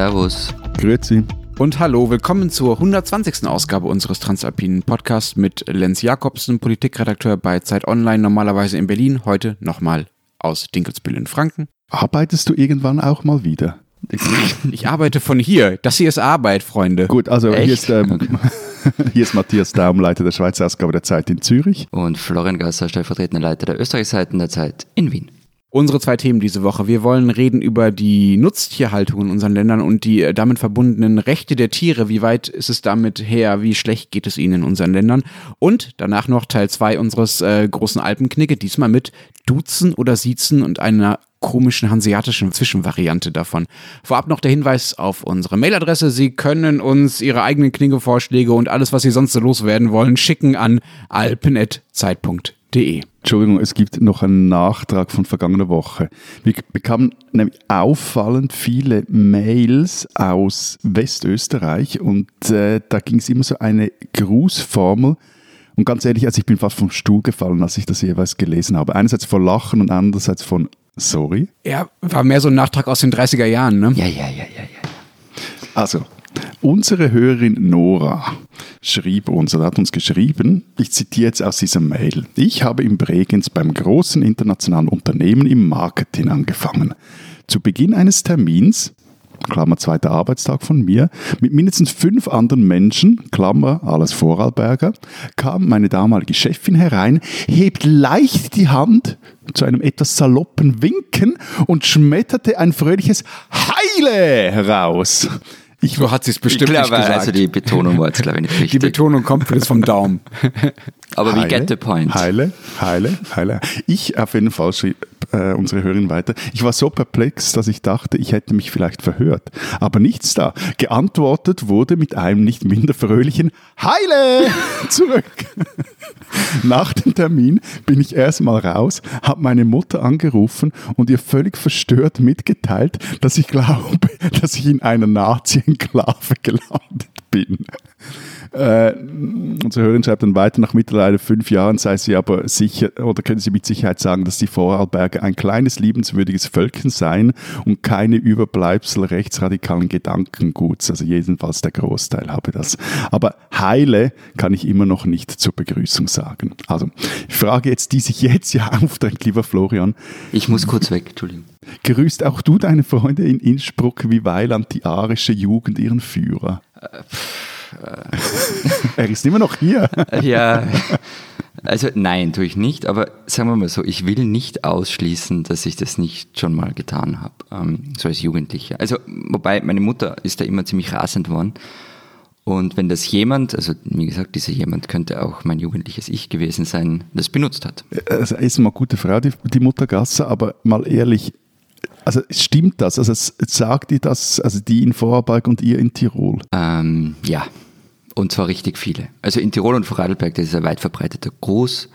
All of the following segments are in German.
Servus. Grüezi. Und hallo, willkommen zur 120. Ausgabe unseres Transalpinen Podcasts mit Lenz Jakobsen, Politikredakteur bei Zeit Online, normalerweise in Berlin, heute nochmal aus Dinkelsbühl in Franken. Arbeitest du irgendwann auch mal wieder? Ich arbeite von hier. Das hier ist Arbeit, Freunde. Gut, also Echt? hier ist, ähm, hier ist Matthias Daum, Leiter der Schweizer Ausgabe der Zeit in Zürich. Und Florian Gasser, stellvertretender Leiter der Österreichseiten der Zeit in Wien. Unsere zwei Themen diese Woche. Wir wollen reden über die Nutztierhaltung in unseren Ländern und die äh, damit verbundenen Rechte der Tiere. Wie weit ist es damit her? Wie schlecht geht es ihnen in unseren Ländern? Und danach noch Teil zwei unseres äh, großen Alpenknicke, diesmal mit Duzen oder Siezen und einer komischen hanseatischen Zwischenvariante davon. Vorab noch der Hinweis auf unsere Mailadresse. Sie können uns Ihre eigenen Knigge-Vorschläge und alles, was Sie sonst so loswerden wollen, schicken an alpen.zeit.de. Entschuldigung, es gibt noch einen Nachtrag von vergangener Woche. Wir bekamen nämlich auffallend viele Mails aus Westösterreich und äh, da ging es immer so eine Grußformel. Und ganz ehrlich, also ich bin fast vom Stuhl gefallen, als ich das jeweils gelesen habe. Einerseits von Lachen und andererseits von Sorry. Ja, war mehr so ein Nachtrag aus den 30er Jahren, ne? Ja, ja, ja, ja, ja. Also, unsere Hörerin Nora schrieb uns oder hat uns geschrieben, ich zitiere jetzt aus dieser Mail, ich habe in Bregenz beim großen internationalen Unternehmen im Marketing angefangen. Zu Beginn eines Termins, Klammer zweiter Arbeitstag von mir, mit mindestens fünf anderen Menschen, Klammer alles Vorarlberger, kam meine damalige Chefin herein, hebt leicht die Hand zu einem etwas saloppen Winken und schmetterte ein fröhliches Heile heraus. Ich So hat sie es Ich bestimmt glaube, nicht gesagt. also die Betonung war jetzt, glaube ich, nicht Die richtig. Betonung kommt jetzt vom Daumen. Aber we Heile, get the point. Heile, heile, heile. Ich auf jeden Fall schrieb äh, unsere Hörerin weiter. Ich war so perplex, dass ich dachte, ich hätte mich vielleicht verhört. Aber nichts da. Geantwortet wurde mit einem nicht minder fröhlichen Heile zurück. Nach dem Termin bin ich erstmal raus, habe meine Mutter angerufen und ihr völlig verstört mitgeteilt, dass ich glaube, dass ich in einer Nazi-Enklave gelandet bin. Äh, unsere Hörerin schreibt dann weiter, nach mittlerweile fünf Jahren sei sie aber sicher, oder können sie mit Sicherheit sagen, dass die Vorarlberger ein kleines, liebenswürdiges Völkchen seien und keine Überbleibsel rechtsradikalen Gedankenguts. Also jedenfalls der Großteil habe das. Aber Heile kann ich immer noch nicht zur Begrüßung sagen. Also, ich frage jetzt, die sich jetzt ja aufdrängt, lieber Florian, Ich muss kurz weg, Entschuldigung. grüßt auch du deine Freunde in Innsbruck wie Weiland die arische Jugend ihren Führer? er ist immer noch hier. Ja, also nein, tue ich nicht, aber sagen wir mal so, ich will nicht ausschließen, dass ich das nicht schon mal getan habe, ähm, so als Jugendlicher. Also, wobei meine Mutter ist da immer ziemlich rasend worden. Und wenn das jemand, also wie gesagt, dieser jemand könnte auch mein jugendliches Ich gewesen sein, das benutzt hat. Also ist mal eine gute Frau, die, die Mutter Gasser, aber mal ehrlich, also stimmt das? Also sagt die das, also die in Vorarlberg und ihr in Tirol? Ähm, ja, und zwar richtig viele. Also in Tirol und Vorarlberg, das ist ein weit verbreiteter Gruß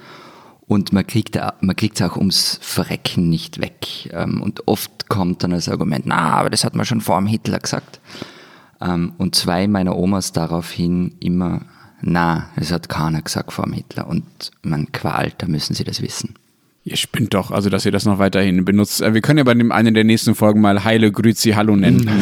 und man kriegt es auch ums Verrecken nicht weg. Ähm, und oft kommt dann als Argument, na, aber das hat man schon vor dem Hitler gesagt. Ähm, und zwei meiner Omas daraufhin immer, na, das hat keiner gesagt vor dem Hitler. Und man qualt, da müssen sie das wissen. Ihr spinnt doch, also dass ihr das noch weiterhin benutzt. Äh, Wir können ja bei dem einen der nächsten Folgen mal Heile, Grüzi, Hallo nennen.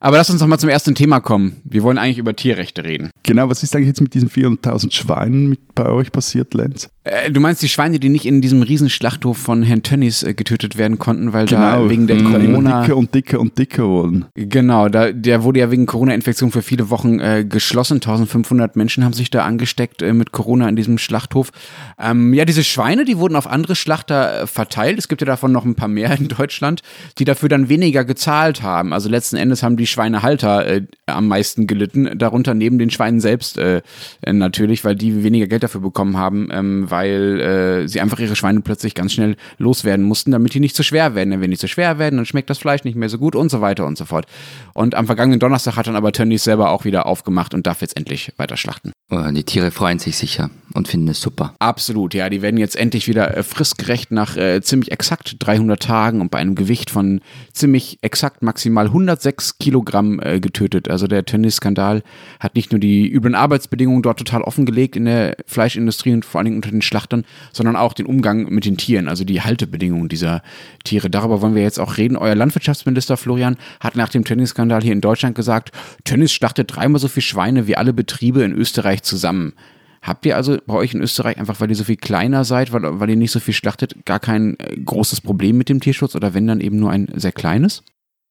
Aber lass uns noch mal zum ersten Thema kommen. Wir wollen eigentlich über Tierrechte reden. Genau, was ist eigentlich jetzt mit diesen 400.000 Schweinen mit bei euch passiert, Lenz? Äh, du meinst die Schweine, die nicht in diesem Riesenschlachthof von Herrn Tönnies äh, getötet werden konnten, weil Genau. da wegen der Immer Corona... dicker und dicker und dicker wurden. Genau, da, der wurde ja wegen Corona-Infektion für viele Wochen äh, geschlossen. 1500 Menschen haben sich da angesteckt äh, mit Corona in diesem Schlachthof. Ähm, ja, diese Schweine, die wurden auf andere Schlachter äh, verteilt. Es gibt ja davon noch ein paar mehr in Deutschland, die dafür dann weniger gezahlt haben. Also letzten Endes haben die Schweinehalter äh, am meisten gelitten. Darunter neben den Schweinen selbst äh, äh, natürlich, weil die weniger Geld dafür bekommen haben, ähm, weil äh, sie einfach ihre Schweine plötzlich ganz schnell loswerden mussten, damit die nicht zu schwer werden. Denn wenn die zu schwer werden, dann schmeckt das Fleisch nicht mehr so gut und so weiter und so fort. Und am vergangenen Donnerstag hat dann aber Tönnies selber auch wieder aufgemacht und darf jetzt endlich weiter schlachten. Oh, Die Tiere freuen sich sicher. und finden es super. Absolut, ja. Die werden jetzt endlich wieder äh, fristgerecht nach äh, ziemlich exakt 300 Tagen und bei einem Gewicht von ziemlich exakt maximal 106 Kilogramm äh, getötet. Also der Tönnies-Skandal hat nicht nur die üblen Arbeitsbedingungen dort total offengelegt in der Fleischindustrie und vor allen Dingen unter den Schlachtern, sondern auch den Umgang mit den Tieren, also die Haltebedingungen dieser Tiere. Darüber wollen wir jetzt auch reden. Euer Landwirtschaftsminister Florian hat nach dem Tönnies-Skandal hier in Deutschland gesagt, Tönnies schlachtet dreimal so viel Schweine wie alle Betriebe in Österreich zusammen. Habt ihr also bei euch in Österreich einfach, weil ihr so viel kleiner seid, weil, weil ihr nicht so viel schlachtet, gar kein äh, großes Problem mit dem Tierschutz oder wenn dann eben nur ein sehr kleines?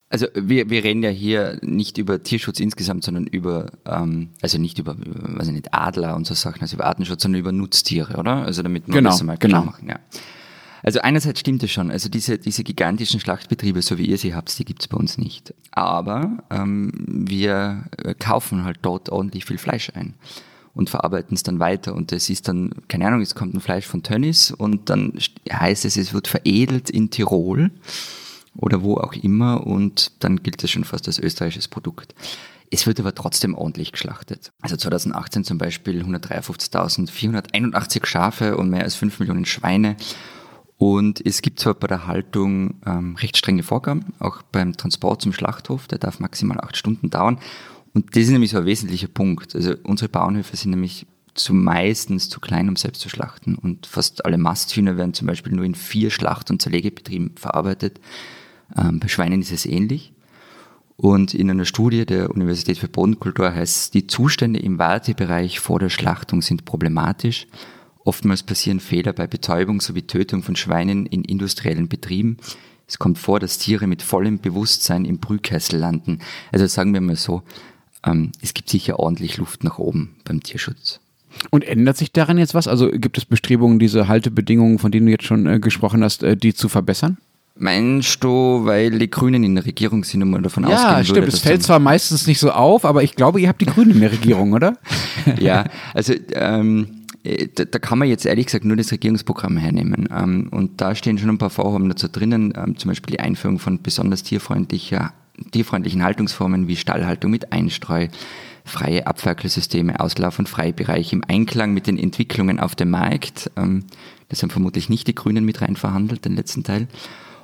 Also wir, wir reden ja hier nicht über Tierschutz insgesamt, sondern über, ähm, also nicht über, weiß ich nicht, Adler und so Sachen, also über Artenschutz, sondern über Nutztiere, oder? Also damit wir genau, das mal genau. machen, ja. Also einerseits stimmt es schon, also diese, diese gigantischen Schlachtbetriebe, so wie ihr sie habt, die gibt es bei uns nicht. Aber ähm, wir kaufen halt dort ordentlich viel Fleisch ein und verarbeiten es dann weiter. Und es ist dann, keine Ahnung, es kommt ein Fleisch von Tönnies und dann heißt es, es wird veredelt in Tirol oder wo auch immer und dann gilt das schon fast als österreichisches Produkt. Es wird aber trotzdem ordentlich geschlachtet. Also 2018 zum Beispiel 153.481 Schafe und mehr als 5 Millionen Schweine. Und es gibt zwar bei der Haltung ähm, recht strenge Vorgaben, auch beim Transport zum Schlachthof, der darf maximal acht Stunden dauern. Und das ist nämlich so ein wesentlicher Punkt. Also unsere Bauernhöfe sind nämlich zumeistens zu klein, um selbst zu schlachten. Und fast alle Masthühner werden zum Beispiel nur in vier Schlacht- und Zerlegebetrieben verarbeitet. Ähm, bei Schweinen ist es ähnlich. Und in einer Studie der Universität für Bodenkultur heißt es, die Zustände im Wartebereich vor der Schlachtung sind problematisch. Oftmals passieren Fehler bei Betäubung sowie Tötung von Schweinen in industriellen Betrieben. Es kommt vor, dass Tiere mit vollem Bewusstsein im Brühkessel landen. Also sagen wir mal so, ähm, es gibt sicher ordentlich Luft nach oben beim Tierschutz. Und ändert sich daran jetzt was? Also gibt es Bestrebungen, diese Haltebedingungen, von denen du jetzt schon äh, gesprochen hast, äh, die zu verbessern? Meinst du, weil die Grünen in der Regierung sind und man davon ja, ausgehen stimmt. würde, Es fällt zwar meistens nicht so auf, aber ich glaube, ihr habt die Grünen in der Regierung, oder? ja, also ähm, äh, da, da kann man jetzt ehrlich gesagt nur das Regierungsprogramm hernehmen. Ähm, und da stehen schon ein paar Vorhaben dazu drinnen, ähm, zum Beispiel die Einführung von besonders tierfreundlicher, tierfreundlichen Haltungsformen wie Stallhaltung mit Einstreu, freie Abferkelsysteme, Auslauf- und Freibereich im Einklang mit den Entwicklungen auf dem Markt. Ähm, das haben vermutlich nicht die Grünen mit rein verhandelt, den letzten Teil.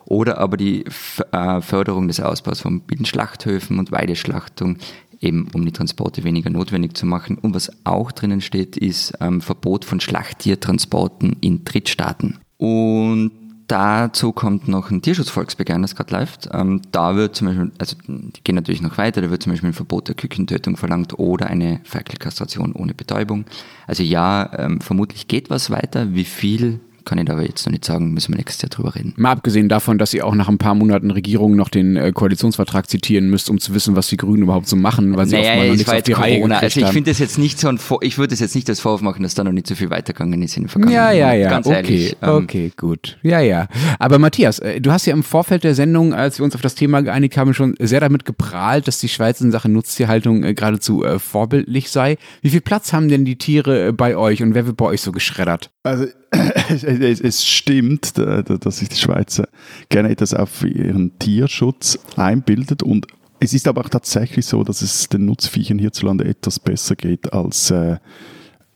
Oder aber die äh, Förderung des Ausbaus von Bienenschlachthöfen und Weideschlachtung, eben um die Transporte weniger notwendig zu machen. Und was auch drinnen steht, ist ähm, Verbot von Schlachttiertransporten in Drittstaaten. Und dazu kommt noch ein Tierschutzvolksbegehren, das gerade läuft. Ähm, da wird zum Beispiel, also die gehen natürlich noch weiter, da wird zum Beispiel ein Verbot der Kükentötung verlangt oder eine Ferkelkastration ohne Betäubung. Also ja, ähm, vermutlich geht was weiter. Wie viel, kann ich da aber jetzt noch nicht sagen, müssen wir nächstes Jahr drüber reden. Mal abgesehen davon, dass ihr auch nach ein paar Monaten Regierung noch den äh, Koalitionsvertrag zitieren müsst, um zu wissen, was die Grünen überhaupt so machen, weil sie oft mal noch nichts auf die Reihe Corona. gekriegt Also ich finde das jetzt nicht so ein, Vor ich würde es jetzt nicht als Vorwurf machen, dass da noch nicht so viel weitergegangen ist in den vergangenen Ja, ja, ja. Ganz okay, ehrlich. ähm, okay, gut. Ja, ja. Aber Matthias, äh, du hast ja im Vorfeld der Sendung, als wir uns auf das Thema geeinigt haben, schon sehr damit geprahlt, dass die Schweiz in Sachen Nutztierhaltung äh, geradezu vorbildlich sei. Wie viel Platz haben denn die Tiere bei euch und wer wird bei euch so geschreddert? Also es, stimmt, da- dass sich die Schweizer gerne etwas auf ihren Tierschutz einbildet. Und es ist aber auch tatsächlich so, dass es den Nutzviechern hierzulande etwas besser geht als äh,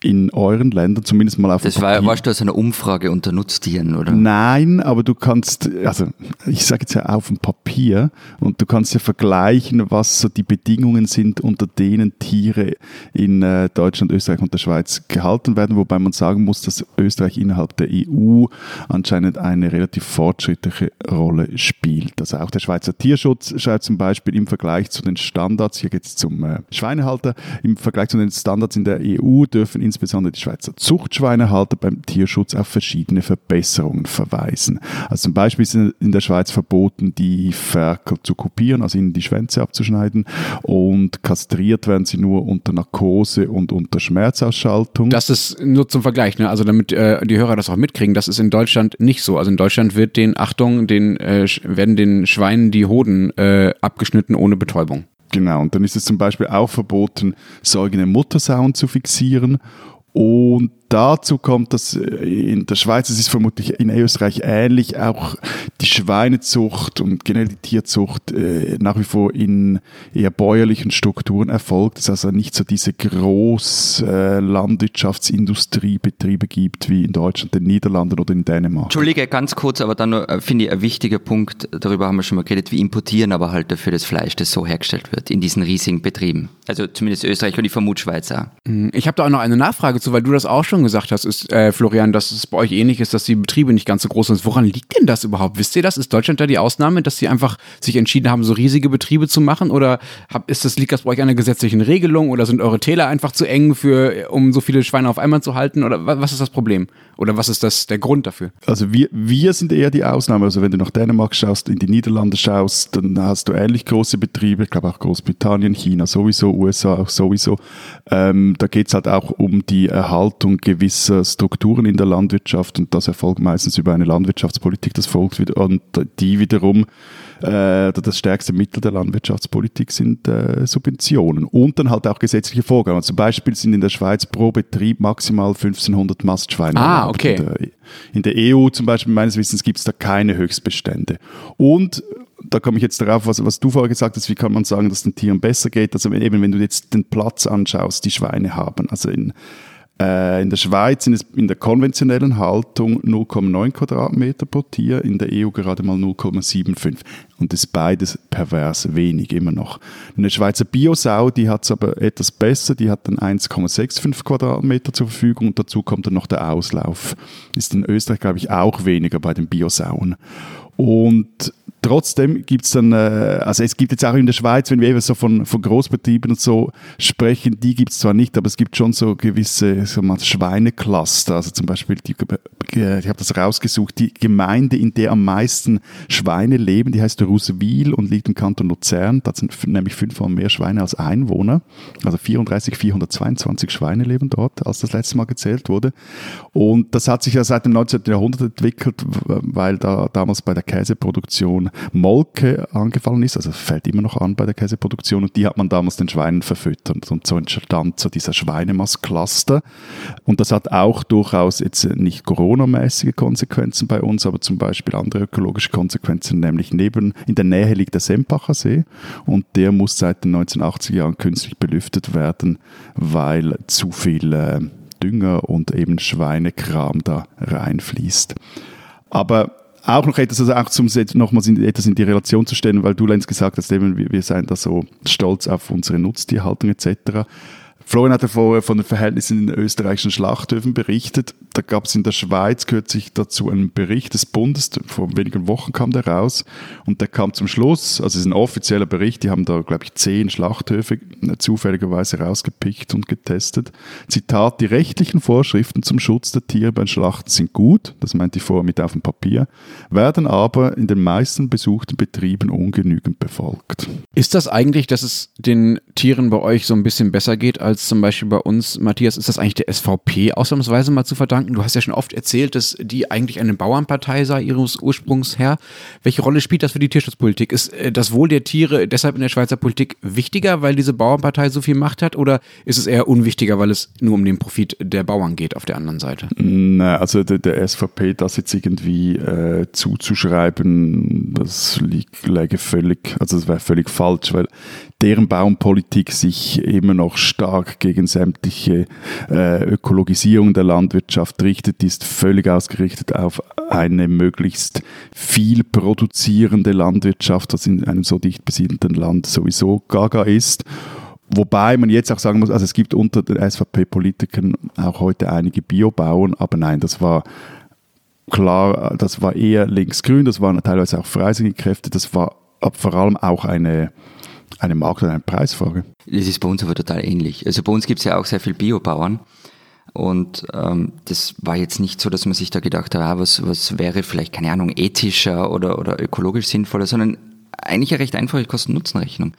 in euren Ländern, zumindest mal auf Das dem war, warst du aus einer Umfrage unter Nutztieren, oder? Nein, aber du kannst, also ich sage jetzt ja auf dem Papier und du kannst ja vergleichen, was so die Bedingungen sind, unter denen Tiere in äh, Deutschland, Österreich und der Schweiz gehalten werden, wobei man sagen muss, dass Österreich innerhalb der EU anscheinend eine relativ fortschrittliche Rolle spielt. Also auch der Schweizer Tierschutz schreibt zum Beispiel im Vergleich zu den Standards, hier geht es zum äh, Schweinehalter, im Vergleich zu den Standards in der EU dürfen insbesondere die Schweizer Zuchtschweinehalter beim Tierschutz auf verschiedene Verbesserungen verweisen. Also zum Beispiel ist in der Schweiz verboten, die Ferkel zu kopieren, also ihnen die Schwänze abzuschneiden und kastriert werden sie nur unter Narkose und unter Schmerzausschaltung. Das ist nur zum Vergleich, ne? Also damit äh, die Hörer das auch mitkriegen, das ist in Deutschland nicht so. Also in Deutschland wird den, Achtung, den äh, werden den Schweinen die Hoden äh, abgeschnitten ohne Betäubung. Genau, und dann ist es zum Beispiel auch verboten, säugende Muttersauen zu fixieren. Und dazu kommt, dass in der Schweiz, es ist vermutlich in Österreich ähnlich, auch die Schweinezucht und generell die Tierzucht äh, nach wie vor in eher bäuerlichen Strukturen erfolgt. Es also nicht so diese groß äh, Landwirtschaftsindustriebetriebe gibt wie in Deutschland, den Niederlanden oder in Dänemark. Entschuldige, ganz kurz, aber dann äh, finde ich ein wichtiger Punkt, darüber haben wir schon mal geredet, wir importieren aber halt dafür das Fleisch, das so hergestellt wird in diesen riesigen Betrieben. Also zumindest Österreich und ich vermute Schweiz auch. Hm, ich habe da auch noch eine Nachfrage zu, weil du das auch schon gesagt hast, ist, äh, Florian, dass es bei euch ähnlich ist, dass die Betriebe nicht ganz so groß sind. Woran liegt denn das überhaupt? Wisst ihr das? Ist Deutschland da die Ausnahme, dass sie einfach sich entschieden haben, so riesige Betriebe zu machen? Oder hab, ist das, liegt das bei euch an einer gesetzlichen Regelung? Oder sind eure Täler einfach zu eng, für, um so viele Schweine auf einmal zu halten? Oder was ist das Problem? Oder was ist das, der Grund dafür? Also wir, wir sind eher die Ausnahme. Also wenn du nach Dänemark schaust, in die Niederlande schaust, dann hast du ähnlich große Betriebe. Ich glaube auch Großbritannien, China sowieso, USA auch sowieso. Ähm, da geht es halt auch um die Erhaltung gewisser Strukturen in der Landwirtschaft und das erfolgt meistens über eine Landwirtschaftspolitik, das folgt wieder und die wiederum äh, das stärkste Mittel der Landwirtschaftspolitik sind äh, Subventionen und dann halt auch gesetzliche Vorgaben. Zum Beispiel sind in der Schweiz pro Betrieb maximal 1500 Mastschweine. Ah, okay. In der, in der EU zum Beispiel meines Wissens gibt es da keine Höchstbestände. Und da komme ich jetzt darauf, was, was du vorher gesagt hast, wie kann man sagen, dass den Tieren besser geht? Also eben, wenn du jetzt den Platz anschaust, die Schweine haben. Also in äh, in der Schweiz sind es in der konventionellen Haltung 0,9 Quadratmeter pro Tier, in der EU gerade mal 0,75. Und das ist beides pervers wenig immer noch. Eine Schweizer Biosau, die hat es aber etwas besser, die hat dann 1,65 Quadratmeter zur Verfügung und dazu kommt dann noch der Auslauf. Ist in Österreich, glaube ich, auch weniger bei den Biosauen. Und trotzdem gibt es dann, äh, also es gibt jetzt auch in der Schweiz, wenn wir eben so von, von Großbetrieben und so sprechen, die gibt es zwar nicht, aber es gibt schon so gewisse so mal Schweinecluster. Also zum Beispiel, die, äh, ich habe das rausgesucht, die Gemeinde, in der am meisten Schweine leben, die heißt Ruswil und liegt im Kanton Luzern. Da sind nämlich fünfmal mehr Schweine als Einwohner. Also 34, 422 Schweine leben dort, als das letzte Mal gezählt wurde. Und das hat sich ja seit dem 19. Jahrhundert entwickelt, weil da damals bei der Käseproduktion Molke angefallen ist, also fällt immer noch an bei der Käseproduktion und die hat man damals den Schweinen verfüttert und so entstand so dieser Schweinemast-Cluster und das hat auch durchaus jetzt nicht Corona-mäßige Konsequenzen bei uns, aber zum Beispiel andere ökologische Konsequenzen, nämlich neben, in der Nähe liegt der Sempacher See und der muss seit den 1980er Jahren künstlich belüftet werden, weil zu viel äh, Dünger und eben Schweinekram da reinfließt. Aber auch noch etwas, also auch zum nochmals in, etwas in die Relation zu stellen, weil du Lenz gesagt hast, eben, wir, wir seien da so stolz auf unsere Nutztierhaltung etc. Florian hat ja vorher von den Verhältnissen in den österreichischen Schlachthöfen berichtet. Da gab es in der Schweiz kürzlich dazu einen Bericht des Bundes, vor wenigen Wochen kam der raus und der kam zum Schluss, also es ist ein offizieller Bericht, die haben da, glaube ich, zehn Schlachthöfe äh, zufälligerweise rausgepickt und getestet. Zitat, die rechtlichen Vorschriften zum Schutz der Tiere beim Schlachten sind gut, das meint die vorher mit auf dem Papier, werden aber in den meisten besuchten Betrieben ungenügend befolgt. Ist das eigentlich, dass es den Tieren bei euch so ein bisschen besser geht als als zum Beispiel bei uns, Matthias, ist das eigentlich der SVP ausnahmsweise mal zu verdanken? Du hast ja schon oft erzählt, dass die eigentlich eine Bauernpartei sei, ihres Ursprungs her. Welche Rolle spielt das für die Tierschutzpolitik? Ist äh, das Wohl der Tiere deshalb in der Schweizer Politik wichtiger, weil diese Bauernpartei so viel Macht hat? Oder ist es eher unwichtiger, weil es nur um den Profit der Bauern geht auf der anderen Seite? Nein, also der, der SVP das jetzt irgendwie äh, zuzuschreiben, das läge völlig, also das wäre völlig falsch, weil deren Bauernpolitik sich immer noch stark gegen sämtliche äh, Ökologisierung der Landwirtschaft richtet, ist völlig ausgerichtet auf eine möglichst viel produzierende Landwirtschaft, was in einem so dicht besiedelten Land sowieso gaga ist. Wobei man jetzt auch sagen muss, also es gibt unter den SVP-Politikern auch heute einige Biobauern, aber nein, das war klar, das war eher linksgrün, das waren teilweise auch freisinnige Kräfte, das war vor allem auch eine eine Markt- und eine Preisfrage. Das ist bei uns aber total ähnlich. Also bei uns gibt es ja auch sehr viel Biobauern. Und ähm, das war jetzt nicht so, dass man sich da gedacht hat, ah, was, was wäre vielleicht, keine Ahnung, ethischer oder, oder ökologisch sinnvoller, sondern eigentlich eine recht einfache Kosten-Nutzen-Rechnung.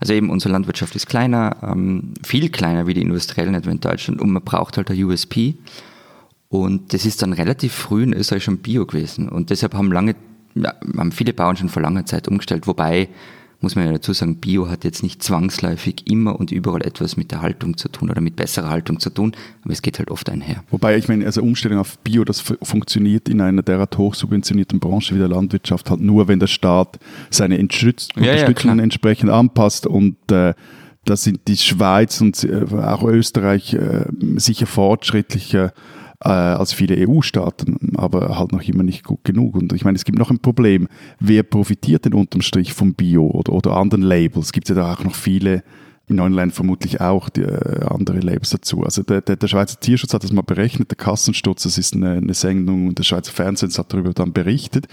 Also eben unsere Landwirtschaft ist kleiner, ähm, viel kleiner wie die industriellen etwa in Deutschland und man braucht halt ein USP. Und das ist dann relativ früh in Österreich schon Bio gewesen. Und deshalb haben lange, haben viele Bauern schon vor langer Zeit umgestellt, wobei muss man ja dazu sagen, Bio hat jetzt nicht zwangsläufig immer und überall etwas mit der Haltung zu tun oder mit besserer Haltung zu tun, aber es geht halt oft einher. Wobei, ich meine, also Umstellung auf Bio, das funktioniert in einer derart hochsubventionierten Branche wie der Landwirtschaft halt nur, wenn der Staat seine Unterstütz Ja, ja, Unterstützung klar. entsprechend anpasst und äh, da sind die Schweiz und äh, auch Österreich äh, sicher fortschrittlicher äh, als viele EU-Staaten, aber halt noch immer nicht gut genug. Und ich meine, es gibt noch ein Problem. Wer profitiert denn unterm Strich vom Bio oder, oder anderen Labels? Es ja da auch noch viele, in Ländern vermutlich auch die, äh, andere Labels dazu. Also der, der, der Schweizer Tierschutz hat das mal berechnet, der Kassensturz, das ist eine, eine Sendung des Schweizer Fernsehens hat darüber dann berichtet.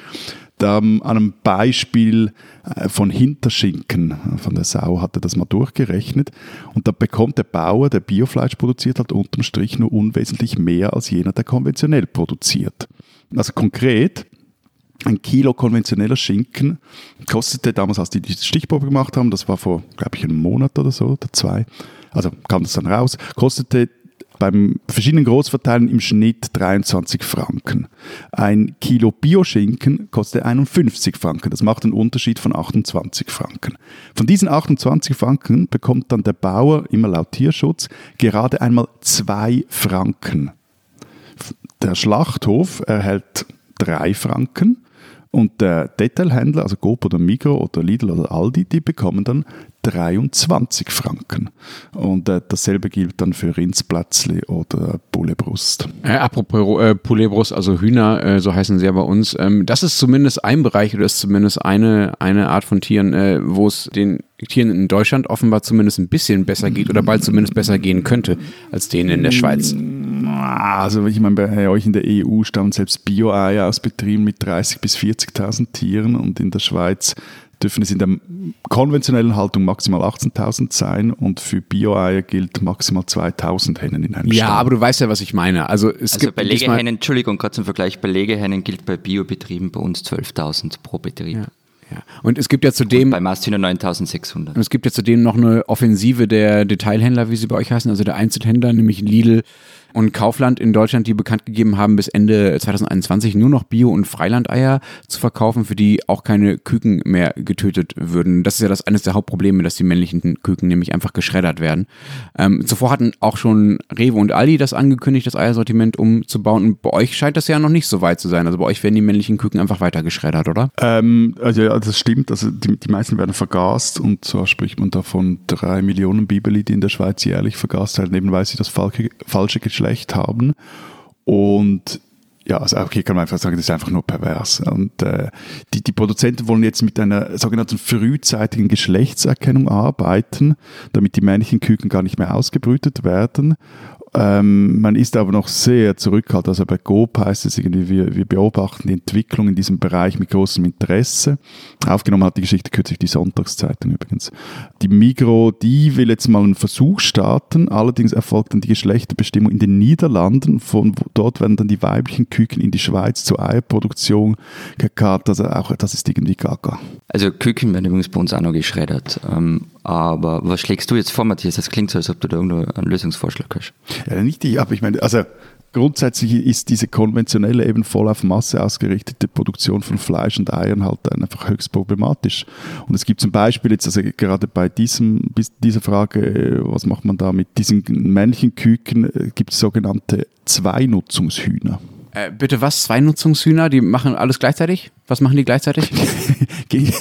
Ähm, an einem Beispiel äh, von Hinterschinken von der Sau hat er das mal durchgerechnet und da bekommt der Bauer, der Biofleisch produziert, halt unterm Strich nur unwesentlich mehr als jener, der konventionell produziert. Also konkret, ein Kilo konventioneller Schinken kostete damals, als die die Stichprobe gemacht haben, das war vor, glaube ich, einem Monat oder so, oder zwei, also kam das dann raus, kostete beim verschiedenen Großverteilen im Schnitt 23 Franken. Ein Kilo Bioschinken kostet 51 Franken. Das macht einen Unterschied von 28 Franken. Von diesen 28 Franken bekommt dann der Bauer, immer laut Tierschutz, gerade einmal zwei Franken. Der Schlachthof erhält drei Franken und der Detailhändler, also Coop oder Migro oder Lidl oder Aldi, die bekommen dann 23 Franken. Und äh, dasselbe gilt dann für Rindsplätzli oder Bullebrust. Äh, apropos äh, Pouletbrust, also Hühner, äh, so heißen sie ja bei uns. Ähm, das ist zumindest ein Bereich oder ist zumindest eine, eine Art von Tieren, äh, wo es den Tieren in Deutschland offenbar zumindest ein bisschen besser geht oder bald zumindest besser gehen könnte als denen in der Schweiz. Also ich meine, bei euch in der EU stammen selbst Bio-Eier aus Betrieben mit 30.000 bis 40.000 Tieren und in der Schweiz dürfen es in der konventionellen Haltung maximal 18.000 sein und für Bio-Eier gilt maximal 2.000 Hennen in einem Ja, Stall. aber du weißt ja, was ich meine. Also es Also gibt bei Legehennen, Entschuldigung, gerade zum Vergleich, bei Legehennen gilt bei Biobetrieben bei uns 12.000 pro Betrieb. Ja, ja. Und es gibt ja zudem Bei Masthühner 9.600. Und es gibt ja zudem noch eine Offensive der Detailhändler, wie sie bei euch heißen, also der Einzelhändler, nämlich Lidl und Kaufland in Deutschland, die bekannt gegeben haben, bis Ende 2021 nur noch Bio- und Freilandeier zu verkaufen, für die auch keine Küken mehr getötet würden. Das ist ja das eines der Hauptprobleme, dass die männlichen Küken nämlich einfach geschreddert werden. Ähm, zuvor hatten auch schon Rewe und Aldi das angekündigt, das Eiersortiment umzubauen. Und bei euch scheint das ja noch nicht so weit zu sein. Also bei euch werden die männlichen Küken einfach weiter geschreddert, oder? Ähm, also ja, das stimmt. Also die, die meisten werden vergast und zwar spricht man da von drei Millionen Bibeli, die in der Schweiz jährlich vergast werden, eben weil sie das falsche, falsche Geschlecht haben. Und ja, also okay, kann man einfach sagen, das ist einfach nur pervers. Und äh, die, die Produzenten wollen jetzt mit einer sogenannten frühzeitigen Geschlechtserkennung arbeiten, damit die männlichen Küken gar nicht mehr ausgebrütet werden. Ähm, man ist aber noch sehr zurückhaltend. Also bei GOP heißt es irgendwie, wir, wir beobachten die Entwicklung in diesem Bereich mit großem Interesse. Aufgenommen hat die Geschichte kürzlich die Sonntagszeitung übrigens. Die Migro, die will jetzt mal einen Versuch starten. Allerdings erfolgt dann die Geschlechterbestimmung in den Niederlanden. Von dort werden dann die weiblichen Küken in die Schweiz zur Eierproduktion gekarrt. Also auch das ist irgendwie gaga. Also Küken werden übrigens bei uns auch noch geschreddert. Ähm, aber was schlägst du jetzt vor, Matthias? Das klingt so, als ob du da irgendwo einen Lösungsvorschlag hast. Ja, nicht ich, aber ich meine, also grundsätzlich ist diese konventionelle, eben voll auf Masse ausgerichtete Produktion von Fleisch und Eiern halt einfach höchst problematisch. Und es gibt zum Beispiel jetzt, also gerade bei diesem, dieser Frage, äh, was macht man da mit diesen männlichen Küken, äh, gibt es sogenannte Zweinutzungshühner. Äh, bitte was? Zwei Nutzungshühner, die machen alles gleichzeitig? Was machen die gleichzeitig? Ge-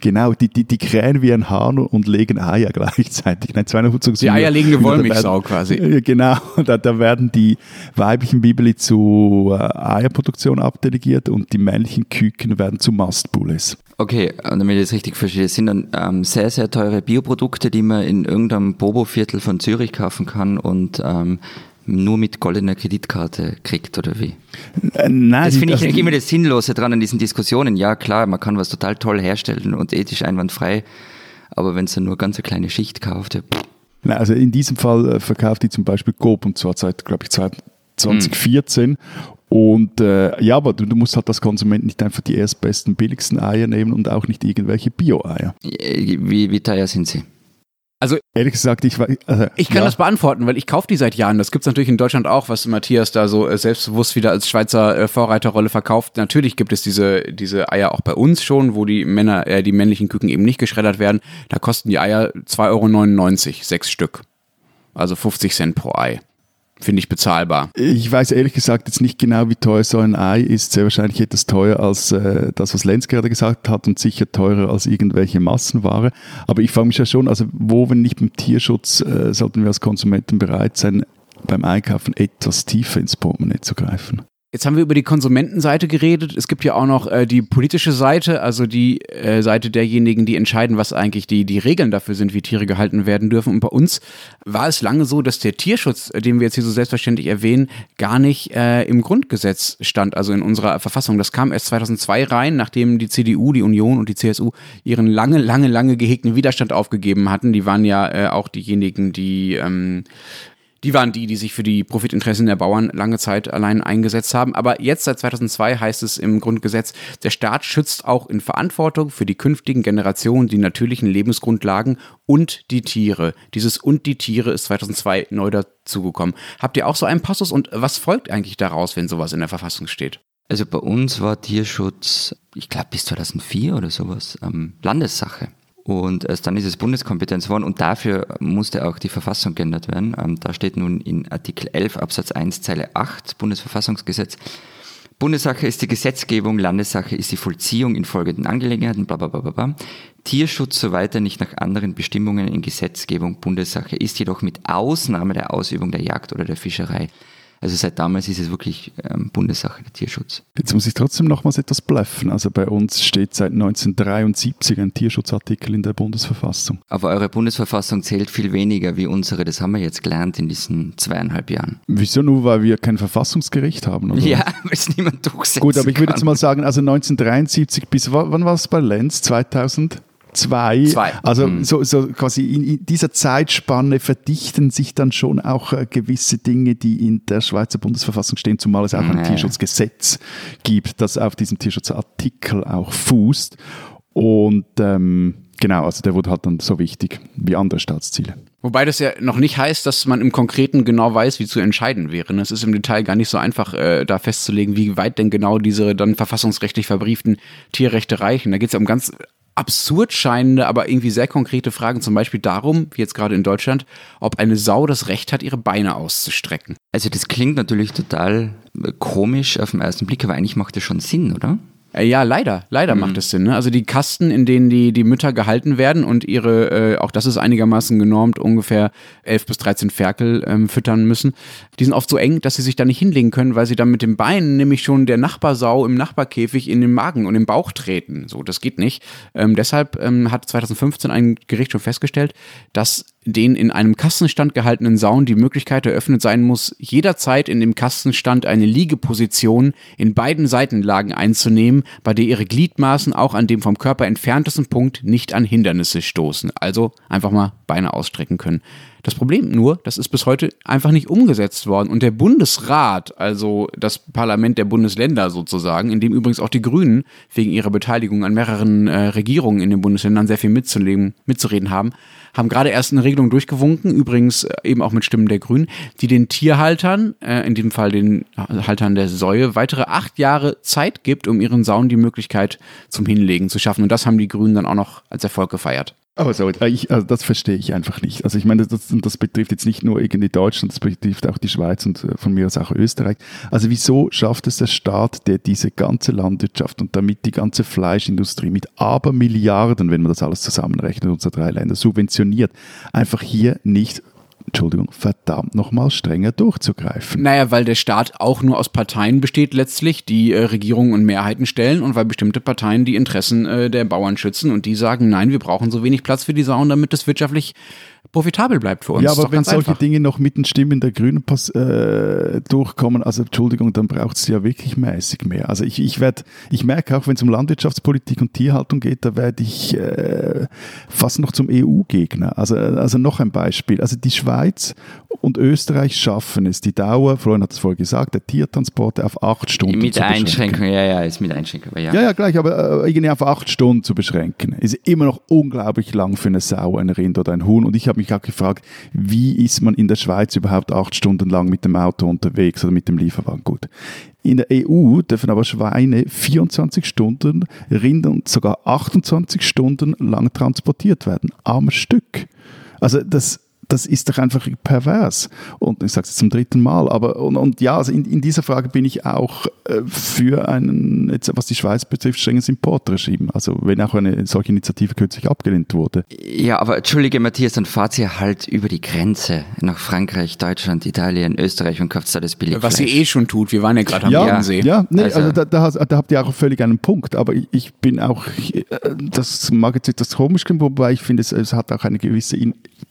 genau, die, die, die krähen wie ein Hahn und legen Eier gleichzeitig. Nein, Zweinutzungshühner. Die eierlegende Da Wollmilchsau werden- quasi. Genau, da, da werden die weiblichen Bibeli zu äh, Eierproduktion abdelegiert und die männlichen Küken werden zu Mastbulles. Okay, und damit ich das richtig verstehe, das sind dann ähm, sehr, sehr teure Bioprodukte, die man in irgendeinem Bobo-Viertel von Zürich kaufen kann und ähm, nur mit goldener Kreditkarte kriegt, oder wie? Äh, nein, Das finde ich also- eigentlich immer das Sinnlose dran an diesen Diskussionen. Ja, klar, man kann was total toll herstellen und ethisch einwandfrei, aber wenn es dann nur ganz eine kleine Schicht kauft, ja, Nein, also in diesem Fall äh, verkauft die zum Beispiel Coop und zwar seit, glaube ich, 2014. Und äh, ja, aber du, du musst halt als Konsument nicht einfach die erstbesten, billigsten Eier nehmen und auch nicht irgendwelche Bio-Eier. äh, wie, wie teuer sind sie? Also ehrlich gesagt, ich war. Also, ich kann ja. das beantworten, weil ich kaufe die seit Jahren. Das gibt es natürlich in Deutschland auch, was Matthias da so äh, selbstbewusst wieder als Schweizer äh, Vorreiterrolle verkauft. Natürlich gibt es diese, diese Eier auch bei uns schon, wo die Männer, äh, die männlichen Küken eben nicht geschreddert werden. Da kosten die Eier 2,99 Euro, sechs Stück. Also 50 Cent pro Ei finde ich bezahlbar. Ich weiß ehrlich gesagt jetzt nicht genau, wie teuer so ein Ei ist. Sehr wahrscheinlich etwas teuer als äh, das, was Lenz gerade gesagt hat und sicher teurer als irgendwelche Massenware. Aber ich frage mich ja schon, also wo, wenn nicht beim Tierschutz, äh, sollten wir als Konsumenten bereit sein, beim Einkaufen etwas tiefer ins Portemonnaie zu greifen? Jetzt haben wir über die Konsumentenseite geredet. Es gibt ja auch noch äh, die politische Seite, also die äh, Seite derjenigen, die entscheiden, was eigentlich die, die Regeln dafür sind, wie Tiere gehalten werden dürfen. Und bei uns war es lange so, dass der Tierschutz, äh, den wir jetzt hier so selbstverständlich erwähnen, gar nicht äh, im Grundgesetz stand, also in unserer Verfassung. Das kam erst 2002 rein, nachdem die CDU, die Union und die CSU ihren lange, lange, lange gehegten Widerstand aufgegeben hatten. Die waren ja äh, auch diejenigen, die ähm, die waren die, die sich für die Profitinteressen der Bauern lange Zeit allein eingesetzt haben. Aber jetzt seit 2002 heißt es im Grundgesetz, der Staat schützt auch in Verantwortung für die künftigen Generationen die natürlichen Lebensgrundlagen und die Tiere. Dieses und die Tiere ist 2002 neu dazugekommen. Habt ihr auch so einen Passus und was folgt eigentlich daraus, wenn sowas in der Verfassung steht? Also bei uns war Tierschutz, ich glaube bis 2004 oder sowas, ähm, Landessache. Und erst dann ist es Bundeskompetenz geworden und dafür musste auch die Verfassung geändert werden. Ähm, da steht nun in Artikel 11 Absatz 1 Zeile 8 Bundesverfassungsgesetz. Bundessache ist die Gesetzgebung, Landessache ist die Vollziehung in folgenden Angelegenheiten, bla bla bla bla. Tierschutz so weiter nicht nach anderen Bestimmungen in Gesetzgebung. Bundessache ist jedoch mit Ausnahme der Ausübung der Jagd oder der Fischerei also seit damals ist es wirklich ähm, Bundessache der Tierschutz. Jetzt muss ich trotzdem nochmals etwas bluffen. Also bei uns steht seit 1973 ein Tierschutzartikel in der Bundesverfassung. Aber eure Bundesverfassung zählt viel weniger wie unsere. Das haben wir jetzt gelernt in diesen zweieinhalb Jahren. Wieso nur, weil wir kein Verfassungsgericht haben? Oder? Ja, weil es niemand durchsetzt. Gut, aber ich würde jetzt mal sagen, also 1973 bis, wann war es bei Lenz? 2000? Zwei. Zwei. Also mhm. so, so quasi in dieser Zeitspanne verdichten sich dann schon auch äh, gewisse Dinge, die in der Schweizer Bundesverfassung stehen, zumal es auch ein Tierschutzgesetz gibt, das auf diesem Tierschutzartikel auch fußt. Und ähm, genau, also der wurde halt dann so wichtig wie andere Staatsziele. Wobei das ja noch nicht heißt, dass man im Konkreten genau weiß, wie zu entscheiden wäre. Es ist im Detail gar nicht so einfach, äh, da festzulegen, wie weit denn genau diese dann verfassungsrechtlich verbrieften Tierrechte reichen. Da geht es ja um ganz absurd scheinende, aber irgendwie sehr konkrete Fragen, zum Beispiel darum, wie jetzt gerade in Deutschland, ob eine Sau das Recht hat, ihre Beine auszustrecken. Also das klingt natürlich total komisch auf den ersten Blick, aber eigentlich macht das schon Sinn, oder? Äh, ja, leider, leider mhm. macht es Sinn. Ne? Also die Kasten, in denen die, die Mütter gehalten werden und ihre, äh, auch das ist einigermaßen genormt, ungefähr 11 bis 13 Ferkel ähm, füttern müssen, die sind oft so eng, dass sie sich da nicht hinlegen können, weil sie dann mit den Beinen nämlich schon der Nachbarsau im Nachbarkäfig in den Magen und den Bauch treten. So, das geht nicht. Ähm, deshalb ähm, hat 2015 ein Gericht schon festgestellt, dass den in einem Kastenstand gehaltenen Sauen die Möglichkeit eröffnet sein muss, jederzeit in dem Kastenstand eine Liegeposition in beiden Seitenlagen einzunehmen, bei der ihre Gliedmaßen auch an dem vom Körper entferntesten Punkt nicht an Hindernisse stoßen. Also einfach mal Beine ausstrecken können. Das Problem nur, das ist bis heute einfach nicht umgesetzt worden. Und der Bundesrat, also das Parlament der Bundesländer sozusagen, in dem übrigens auch die Grünen wegen ihrer Beteiligung an mehreren äh, Regierungen in den Bundesländern sehr viel mitzulegen, mitzureden haben, haben gerade erst eine Regelung durchgewunken, übrigens äh, eben auch mit Stimmen der Grünen, die den Tierhaltern, äh, in diesem Fall den Haltern der Säue, weitere acht Jahre Zeit gibt, um ihren Sauen die Möglichkeit zum Hinlegen zu schaffen. Und das haben die Grünen dann auch noch als Erfolg gefeiert. Aber so, äh, ich, also das verstehe ich einfach nicht. Also ich meine, das, das betrifft jetzt nicht nur irgendwie Deutschland, das betrifft auch die Schweiz und äh, von mir aus auch Österreich. Also wieso schafft es der Staat, der diese ganze Landwirtschaft und damit die ganze Fleischindustrie mit Abermilliarden, wenn man das alles zusammenrechnet, unsere drei Länder subventioniert, einfach hier nicht Entschuldigung, verdammt nochmal strenger durchzugreifen. Naja, weil der Staat auch nur aus Parteien besteht letztlich, die äh, Regierungen und Mehrheiten stellen und weil bestimmte Parteien die Interessen äh, der Bauern schützen und die sagen, nein, wir brauchen so wenig Platz für die Sauen, damit es wirtschaftlich profitabel bleibt für uns. Ja, aber wenn solche einfach. Dinge noch mit den Stimmen der Grünen pass, äh, durchkommen, also Entschuldigung, dann braucht es ja wirklich mäßig mehr. Also ich, ich, werd, ich merke auch, wenn es um Landwirtschaftspolitik und Tierhaltung geht, da werde ich äh, fast noch zum EU-Gegner. Also, also noch ein Beispiel. Also die Schweiz und Österreich schaffen es, die Dauer, Florian hat es vorher gesagt, der Tiertransporte auf acht Stunden mit zu beschränken. Mit Einschränkung, ja, ja, ist mit Einschränkung. Ja. ja, ja, gleich, aber äh, irgendwie auf acht Stunden zu beschränken, ist immer noch unglaublich lang für eine Sau, ein Rind oder ein Huhn. Und ich habe mich auch gefragt, wie ist man in der Schweiz überhaupt acht Stunden lang mit dem Auto unterwegs oder mit dem Lieferwagen? Gut. In der EU dürfen aber Schweine 24 Stunden, Rinder sogar 28 Stunden lang transportiert werden. Am Stück. Also das, das ist doch einfach pervers. Und ich sage es zum dritten Mal, aber und, und ja, also in, in, dieser Frage bin ich auch äh, für einen, jetzt, was die Schweiz betrifft, strenges Importregime. Also wenn auch eine solche Initiative kürzlich abgelehnt wurde. Ja, aber entschuldige Matthias, dann fahrt ihr halt über die Grenze nach Frankreich, Deutschland, Italien, Österreich und kauft da das billige Was ihr eh schon tut, wir waren ja gerade am ja, Bodensee. Ja, nee, also, also da, da, da, habt ihr auch völlig einen Punkt, aber ich, ich bin auch, äh, das mag jetzt etwas komisch klingen, wobei ich finde, es, es hat auch eine gewisse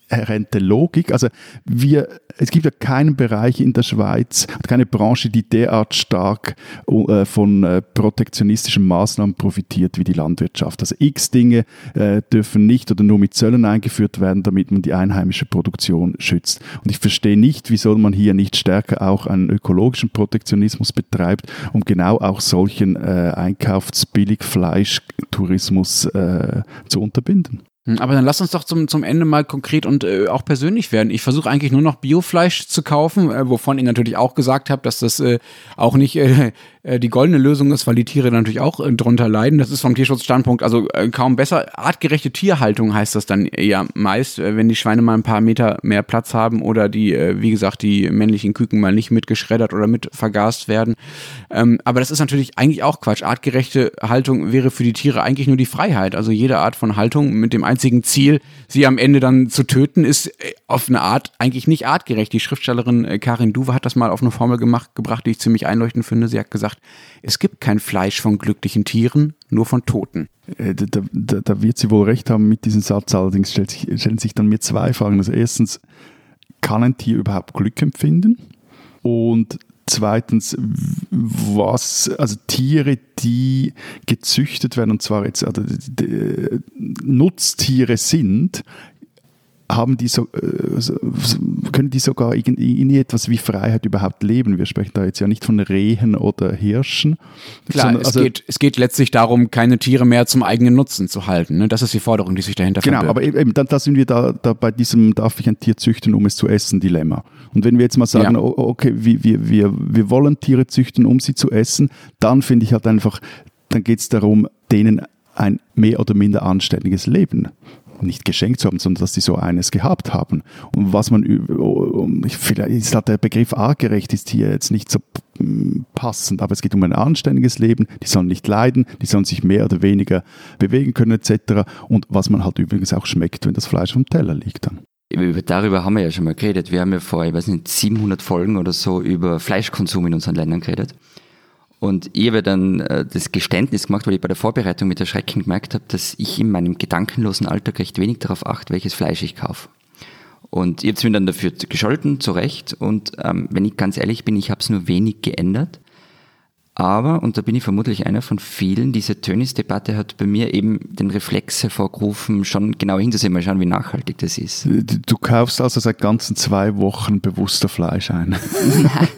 inhärente Logik. Also wir, es gibt ja keinen Bereich in der Schweiz, keine Branche, die derart stark äh, von äh, protektionistischen Maßnahmen profitiert wie die Landwirtschaft. Also x Dinge äh, dürfen nicht oder nur mit Zöllen eingeführt werden, damit man die einheimische Produktion schützt. Und ich verstehe nicht, wieso man hier nicht stärker auch einen ökologischen Protektionismus betreibt, um genau auch solchen Einkaufsbilligfleisch-Tourismus zu unterbinden. Hm, aber dann lass uns doch zum, zum Ende mal konkret und äh, auch persönlich werden. Ich versuche eigentlich nur noch Biofleisch zu kaufen, äh, wovon ich natürlich auch gesagt habe, dass das äh, auch nicht äh, äh, die goldene Lösung ist, weil die Tiere natürlich auch äh, drunter leiden. Das ist vom Tierschutzstandpunkt also kaum besser. Artgerechte Tierhaltung heißt das dann ja meist, wenn die Schweine mal ein paar Meter mehr Platz haben oder die, wie gesagt, die männlichen Küken mal nicht mitgeschreddert oder mit vergast werden. Ähm, aber das ist natürlich eigentlich auch Quatsch. Artgerechte Haltung wäre für die Tiere eigentlich nur die Freiheit. Also jede Art von Haltung mit dem einzigen Ziel, sie am Ende dann zu töten, ist äh, auf eine Art eigentlich nicht artgerecht. Die Schriftstellerin äh, Karin Duwe hat das mal auf eine Formel gemacht, gebracht, die ich ziemlich einleuchtend finde. Sie hat gesagt, es gibt kein Fleisch von glücklichen Tieren, nur von Toten. Äh, da, da, da, wird sie wohl recht haben mit diesem Satz, allerdings stellt sich, stellen sich dann mir zwei Fragen. Also erstens, kann ein Tier überhaupt Glück empfinden? Und zweitens, was, also Tiere, die gezüchtet werden, und zwar jetzt also, Nutztiere sind, haben die so, äh, können die sogar in, in etwas wie Freiheit überhaupt leben? Wir sprechen da jetzt ja nicht von Rehen oder Hirschen. Klar, es, also, geht, es geht letztlich darum, keine Tiere mehr zum eigenen Nutzen zu halten. Ne? Das ist die Forderung, die sich dahinter Genau, verbirgt. aber eben, dann, da sind wir da, da bei diesem, darf ich ein Tier züchten, um es zu essen, Dilemma. Und wenn wir jetzt mal sagen, ja. okay, wir, wir, wir, wir wollen Tiere züchten, um sie zu essen, dann finde ich halt einfach, dann geht es darum, denen ein mehr oder minder anständiges Leben nicht geschenkt zu haben, sondern dass sie so eines gehabt haben. Und was man, vielleicht halt der Begriff artgerecht ist hier jetzt nicht so passend, aber es geht um ein anständiges Leben, die sollen nicht leiden, die sollen sich mehr oder weniger bewegen können etc. Und was man halt übrigens auch schmeckt, wenn das Fleisch vom Teller liegt dann. Darüber haben wir ja schon mal geredet. Wir haben ja vor, ich weiß nicht, 700 Folgen oder so über Fleischkonsum in unseren Ländern geredet. Und ich habe dann äh, das Geständnis gemacht, weil ich bei der Vorbereitung mit Erschrecken gemerkt habe, dass ich in meinem gedankenlosen Alltag recht wenig darauf achte, welches Fleisch ich kaufe. Und ich habe mir dann dafür gescholten, zu Recht. Und ähm, wenn ich ganz ehrlich bin, ich habe es nur wenig geändert. Aber, und da bin ich vermutlich einer von vielen, diese Tönis-Debatte hat bei mir eben den Reflex hervorgerufen, schon genau hinzusehen, mal schauen, wie nachhaltig das ist. Du kaufst also seit ganzen zwei Wochen bewusster Fleisch ein.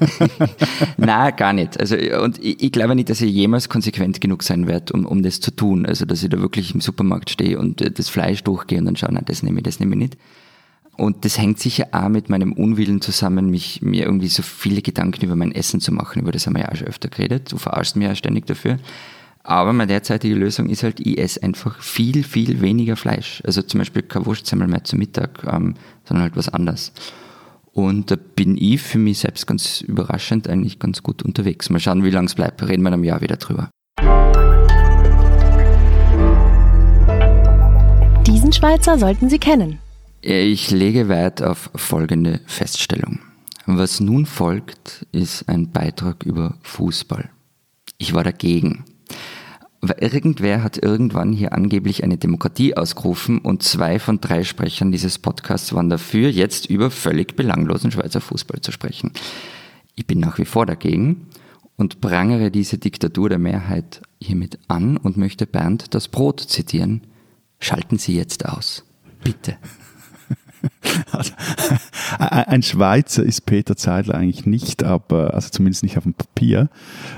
Nein, gar nicht. Also, und ich, ich, glaube nicht, dass ich jemals konsequent genug sein werde, um, um das zu tun. Also, dass ich da wirklich im Supermarkt stehe und äh, das Fleisch durchgehe und dann schaue, nein, das nehme ich, das nehme ich nicht. Und das hängt sicher auch mit meinem Unwillen zusammen, mich, mir irgendwie so viele Gedanken über mein Essen zu machen. Über das haben wir ja auch schon öfter geredet. Du verarschst mir ja ständig dafür. Aber meine derzeitige Lösung ist halt, ich esse einfach viel, viel weniger Fleisch. Also zum Beispiel kein Wurstsemmel mehr zum Mittag, ähm, sondern halt was anderes. Und da bin ich für mich selbst ganz überraschend eigentlich ganz gut unterwegs. Mal schauen, wie lange es bleibt. Reden wir in einem Jahr wieder drüber. Diesen Schweizer sollten Sie kennen. Ich lege Wert auf folgende Feststellung. Was nun folgt, ist ein Beitrag über Fußball. Ich war dagegen. Aber irgendwer hat irgendwann hier angeblich eine Demokratie ausgerufen und zwei von drei Sprechern dieses Podcasts waren dafür, jetzt über völlig belanglosen Schweizer Fußball zu sprechen. Ich bin nach wie vor dagegen und prangere diese Diktatur der Mehrheit hiermit an und möchte Bernd das Brot zitieren. Schalten Sie jetzt aus. Bitte. Ein Schweizer ist Peter Zeidler eigentlich nicht, aber also zumindest nicht auf dem Papier.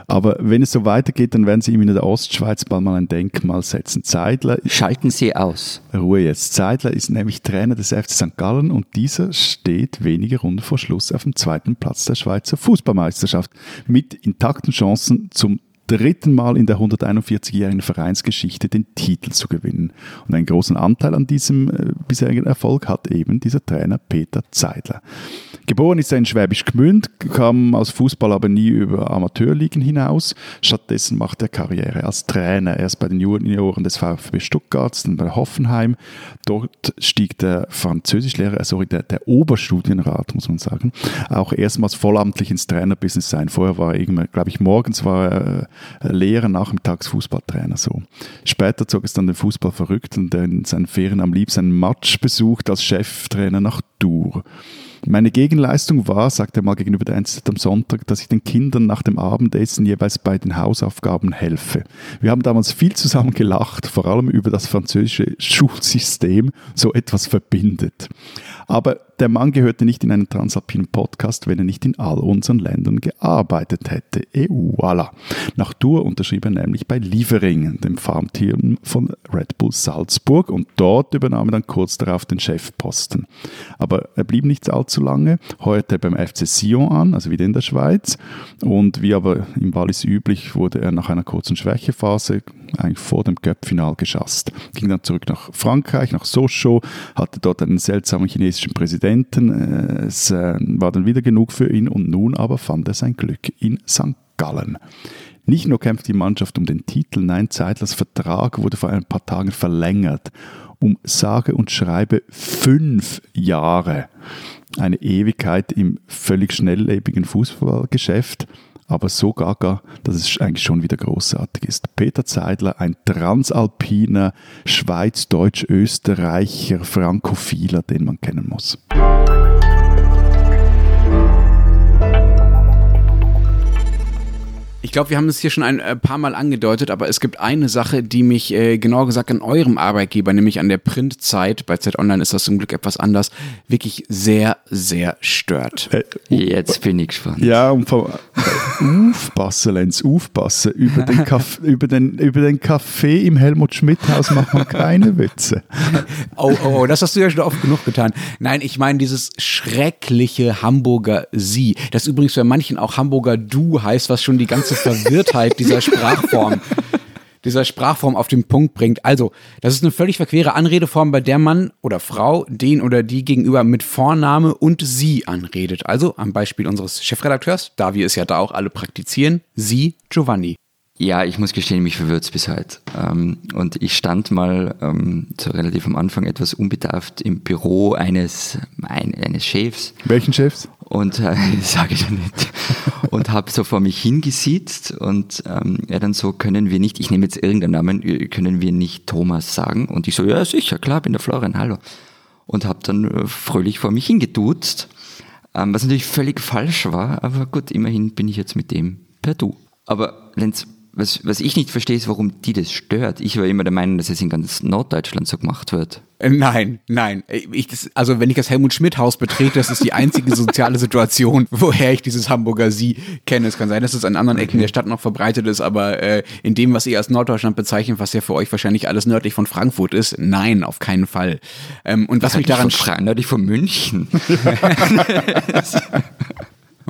Aber wenn es so weitergeht, dann werden sie ihm in der Ostschweiz bald mal ein Denkmal setzen. Zeidler. Schalten Sie aus. Ruhe jetzt. Zeidler ist nämlich Trainer des FC St. Gallen und dieser steht wenige Runden vor Schluss auf dem zweiten Platz der Schweizer Fußballmeisterschaft mit intakten Chancen zum dritten Mal in der 141-jährigen Vereinsgeschichte den Titel zu gewinnen. Und einen großen Anteil an diesem äh, bisherigen Erfolg hat eben dieser Trainer Peter Zeidler. Geboren ist er in Schwäbisch Gmünd, kam aus Fußball aber nie über Amateurligen hinaus. Stattdessen macht er Karriere als Trainer. Erst bei den Junioren des VfB Stuttgart, dann bei Hoffenheim. Dort stieg der Französischlehrer, äh, sorry, der, der Oberstudienrat, muss man sagen, auch erstmals vollamtlich ins Trainerbusiness sein. Vorher war er irgendwie, glaube ich, morgens war er äh, Lehrer, nachmittags Fußballtrainer. So. Später zog es dann den Fußball verrückt und in seinen Ferien am liebsten einen Match besucht als Cheftrainer nach Tours. Meine Gegenleistung war, sagt er mal gegenüber der NZZ am Sonntag, dass ich den Kindern nach dem Abendessen jeweils bei den Hausaufgaben helfe. Wir haben damals viel zusammen gelacht, vor allem über das französische Schulsystem so etwas verbindet. Aber der Mann gehörte nicht in einen transalpinen Podcast, wenn er nicht in all unseren Ländern gearbeitet hätte. Et voilà. Nach Tour unterschrieb er nämlich bei Lieferingen, dem Farmteam von Red Bull Salzburg, und dort übernahm er dann kurz darauf den Chefposten. Aber er blieb nicht allzu lange, heuerte er beim FC Sion an, also wieder in der Schweiz, und wie aber im Wallis üblich, wurde er nach einer kurzen Schwächephase eigentlich vor dem Cup-Final geschasst. Ging dann zurück nach Frankreich, nach Sochaux, hatte dort einen seltsamen chinesischen Präsidenten. Es äh, war dann wieder genug für ihn und nun aber fand er sein Glück in St. Gallen. Nicht nur kämpft die Mannschaft um den Titel, nein, Zeitlers Vertrag wurde vor ein paar Tagen verlängert. Um sage und schreibe fünf Jahre. Eine Ewigkeit im völlig schnelllebigen Fußballgeschäft aber so gaga, dass es eigentlich schon wieder großartig ist. Peter Zeidler, ein transalpiner Schweiz-Deutsch-Österreicher Frankophiler, den man kennen muss. Ich glaube, wir haben es hier schon ein äh, paar Mal angedeutet, aber es gibt eine Sache, die mich äh, genauer gesagt an eurem Arbeitgeber, nämlich an der Printzeit, bei Z Online ist das zum Glück etwas anders, wirklich sehr, sehr stört. Äh, Jetzt bin ich gespannt. Ja, und vom, aufpassen, Lenz, aufpassen. Über den, Kaff, über, den, über den Kaffee im Helmut Schmidt-Haus macht man keine Witze. Oh, oh, oh, das hast du ja schon oft genug getan. Nein, ich meine dieses schreckliche Hamburger Sie, das übrigens bei manchen auch Hamburger Du heißt, was schon die ganze ganze Verwirrtheit dieser Sprachform dieser Sprachform auf den Punkt bringt. Also, das ist eine völlig verquere Anredeform, bei der Mann oder Frau den oder die gegenüber mit Vorname und sie anredet. Also, am Beispiel unseres Chefredakteurs, da wir es ja da auch alle praktizieren, sie Giovanni. Ja, ich muss gestehen, mich verwirrt es bis heute. Ähm, und ich stand mal ähm, so relativ am Anfang etwas unbedarft im Büro eines, ein, eines Chefs. Welchen Chefs? Und äh, sage ich ja nicht. Und habe so vor mich hingesiezt und ähm, er dann so, können wir nicht, ich nehme jetzt irgendeinen Namen, äh, können wir nicht Thomas sagen? Und ich so, ja sicher, klar, bin der Florian, hallo. Und habe dann äh, fröhlich vor mich hingeduzt, ähm, was natürlich völlig falsch war, aber gut, immerhin bin ich jetzt mit dem per Du. Aber Lenz, was, was ich nicht verstehe, ist, warum die das stört. Ich war immer der Meinung, dass es in ganz Norddeutschland so gemacht wird. Äh, nein, nein. Ich, das, also wenn ich das Helmut Schmidt Haus betrete, das ist die einzige soziale Situation, woher ich dieses Hamburger Sie kenne. Es kann sein, dass es an anderen Ecken okay. der Stadt noch verbreitet ist, aber äh, in dem, was ihr als Norddeutschland bezeichnet, was ja für euch wahrscheinlich alles nördlich von Frankfurt ist, nein, auf keinen Fall. Ähm, und was mich daran... Von, nördlich von München.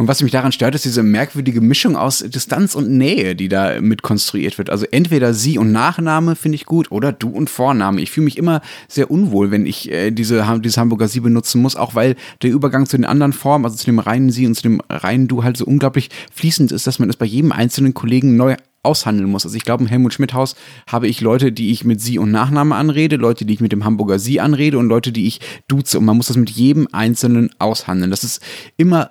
Und was mich daran stört, ist diese merkwürdige Mischung aus Distanz und Nähe, die da mit konstruiert wird. Also entweder sie und Nachname finde ich gut oder du und Vorname. Ich fühle mich immer sehr unwohl, wenn ich äh, diese, dieses Hamburger Sie benutzen muss, auch weil der Übergang zu den anderen Formen, also zu dem reinen Sie und zu dem reinen Du halt so unglaublich fließend ist, dass man es bei jedem einzelnen Kollegen neu aushandeln muss. Also ich glaube, im Helmut Schmidt Haus habe ich Leute, die ich mit Sie und Nachname anrede, Leute, die ich mit dem Hamburger Sie anrede und Leute, die ich duze. Und man muss das mit jedem Einzelnen aushandeln. Das ist immer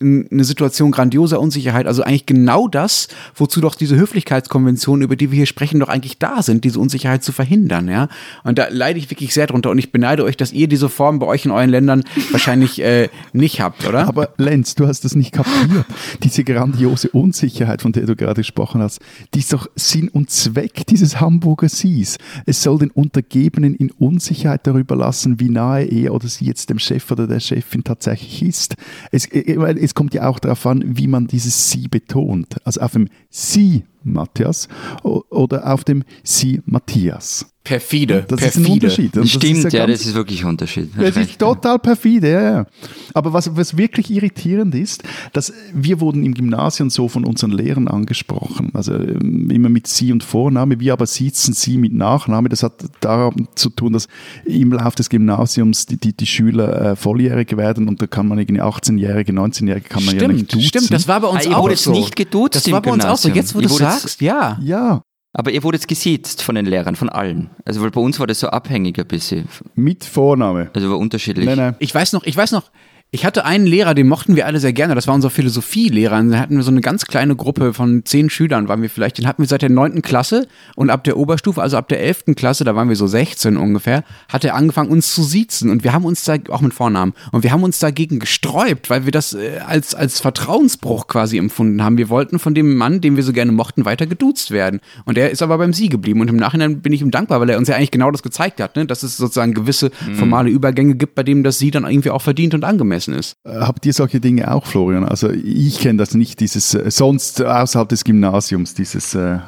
eine Situation grandioser Unsicherheit, also eigentlich genau das, wozu doch diese Höflichkeitskonventionen, über die wir hier sprechen, doch eigentlich da sind, diese Unsicherheit zu verhindern, ja. Und da leide ich wirklich sehr drunter und ich beneide euch, dass ihr diese Form bei euch in euren Ländern wahrscheinlich äh, nicht habt, oder? Aber Lenz, du hast das nicht kapiert. Diese grandiose Unsicherheit, von der du gerade gesprochen hast, die ist doch Sinn und Zweck dieses Hamburger Sies. Es soll den Untergebenen in Unsicherheit darüber lassen, wie nahe er oder sie jetzt dem Chef oder der Chefin tatsächlich ist. Es, äh, es kommt ja auch darauf an, wie man dieses Sie betont. Also auf dem Sie Matthias oder auf dem Sie Matthias. Perfide. Das perfide. ist ein Unterschied. Und Stimmt, das ja, ganz- das ist wirklich ein Unterschied. das Recht, ist total perfide, ja, ja. Aber was, was wirklich irritierend ist, dass wir wurden im Gymnasium so von unseren Lehrern angesprochen. Also ähm, immer mit Sie und Vorname, wir aber sitzen Sie mit Nachname. Das hat damit zu tun, dass im Lauf des Gymnasiums die, die, die Schüler äh, volljährig werden und da kann man irgendwie 18-Jährige, 19-Jährige kann man ja nicht Stimmt, duzen. stimmt, das war bei uns Ah, ihr auch so. nicht geduzt Das im war bei uns auch so. Jetzt, du wurdet- sagst, ja. Ja, Aber ihr wurdet gesiezt von den Lehrern, von allen. Also weil bei uns war das so abhängig ein bisschen. mit Vorname. Also war unterschiedlich. Nein, nein. Ich weiß noch, ich weiß noch, ich hatte einen Lehrer, den mochten wir alle sehr gerne. Das war unser Philosophielehrer. Da hatten wir so eine ganz kleine Gruppe von zehn Schülern, waren wir vielleicht. Den hatten wir seit der neunten Klasse und ab der Oberstufe, also ab der elften Klasse, da waren wir so 16 ungefähr, hat er angefangen, uns zu siezen. Und wir haben uns da, auch mit Vornamen, und wir haben uns dagegen gesträubt, weil wir das äh, als, als Vertrauensbruch quasi empfunden haben. Wir wollten von dem Mann, den wir so gerne mochten, weiter geduzt werden. Und er ist aber beim Sie geblieben. Und im Nachhinein bin ich ihm dankbar, weil er uns ja eigentlich genau das gezeigt hat, ne? dass es sozusagen gewisse formale Übergänge gibt, bei denen das Sie dann irgendwie auch verdient und angemessen ist. Äh, Habt ihr solche Dinge auch, Florian? Also ich kenne das nicht, dieses äh, sonst außerhalb des Gymnasiums, dieses äh,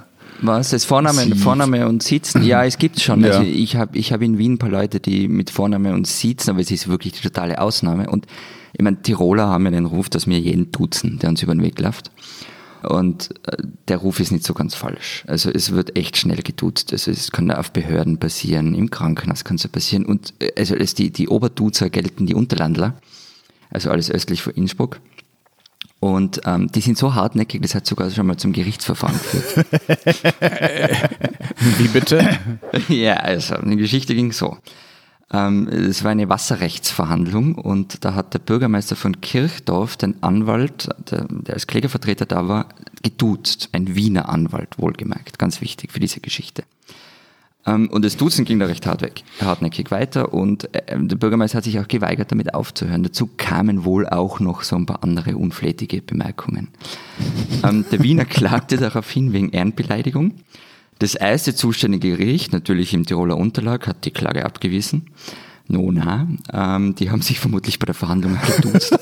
Was? Das Vorname. Vorname und Sitzen? Ja, es gibt schon. Ja. Also ich habe ich hab in Wien ein paar Leute, die mit Vorname und Sitzen, aber es ist wirklich die totale Ausnahme. Und ich meine, Tiroler haben ja den Ruf, dass wir jeden duzen, der uns über den Weg läuft. Und der Ruf ist nicht so ganz falsch. Also es wird echt schnell geduzt. Also es kann auf Behörden passieren, im Krankenhaus kann es passieren. Und also als die, die Oberduzer gelten die Unterlandler, also alles östlich von Innsbruck. Und ähm, die sind so hartnäckig, das hat sogar schon mal zum Gerichtsverfahren geführt. Wie bitte? Ja, also die Geschichte ging so. Ähm, Es war eine Wasserrechtsverhandlung und da hat der Bürgermeister von Kirchdorf den Anwalt, der, der als Klägervertreter da war, geduzt. Ein Wiener Anwalt, wohlgemerkt. Ganz wichtig für diese Geschichte. Ähm, Und das Duzen ging da recht hart weg, hartnäckig weiter und äh, der Bürgermeister hat sich auch geweigert, damit aufzuhören. Dazu kamen wohl auch noch so ein paar andere unflätige Bemerkungen. Ähm, Der Wiener klagte daraufhin wegen Ehrenbeleidigung. Das erste zuständige Gericht, natürlich im Tiroler Unterlag, hat die Klage abgewiesen. No, na. Ähm, die haben sich vermutlich bei der Verhandlung geduzt.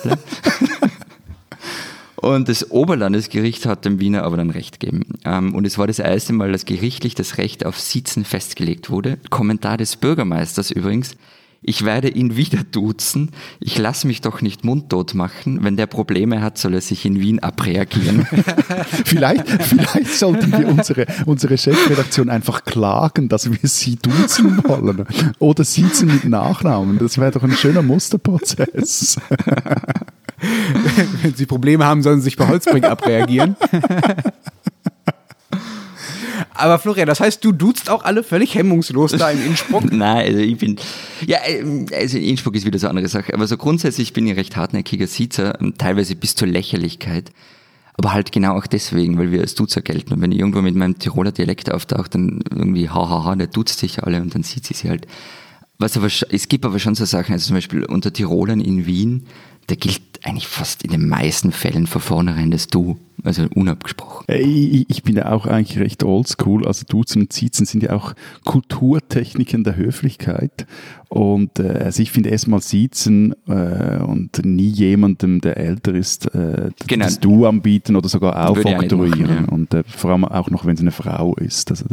Und das Oberlandesgericht hat dem Wiener aber dann Recht gegeben. Ähm, und es war das erste Mal, dass gerichtlich das Recht auf Sitzen festgelegt wurde. Kommentar des Bürgermeisters übrigens. Ich werde ihn wieder duzen. Ich lasse mich doch nicht mundtot machen. Wenn der Probleme hat, soll er sich in Wien abreagieren. Vielleicht, vielleicht sollten wir unsere, unsere Chefredaktion einfach klagen, dass wir sie duzen wollen. Oder sitzen mit Nachnamen. Das wäre doch ein schöner Musterprozess. Wenn Sie Probleme haben, sollen Sie sich bei Holzbrink abreagieren. Aber Florian, das heißt, du duzt auch alle völlig hemmungslos da in Innsbruck? Nein, also ich bin, ja, ähm, also in Innsbruck ist wieder so eine andere Sache, aber so grundsätzlich bin ich recht hartnäckiger Siezer, ähm, teilweise bis zur Lächerlichkeit. Aber halt genau auch deswegen, weil wir als Duzer gelten. Und wenn ich irgendwo mit meinem Tiroler Dialekt auftauche, dann irgendwie hahaha, der duzt sich alle und dann sieht sie sie halt. Was aber, es gibt aber schon so Sachen, also zum Beispiel unter Tirolern in Wien, da gilt eigentlich fast in den meisten Fällen von vornherein das Du, also unabgesprochen. Äh, Ich ich bin ja auch eigentlich recht oldschool. Also Duzen und Siezen sind ja auch Kulturtechniken der Höflichkeit. Und äh, also ich finde erstmal Siezen äh, und nie jemandem, der älter ist, äh, Genau. das Du anbieten oder sogar aufoktroyieren. ja. Und äh, vor allem auch noch, wenn es eine Frau ist. Also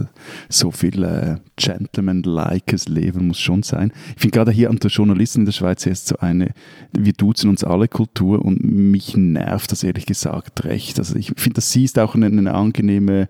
so viel äh, Gentleman-likes Leben muss schon sein. Ich finde gerade hier unter Journalisten in der Schweiz erst so eine, wir duzen uns alle Kultur und mich nervt das ehrlich gesagt recht. Also ich finde, das Sie ist auch eine, eine angenehme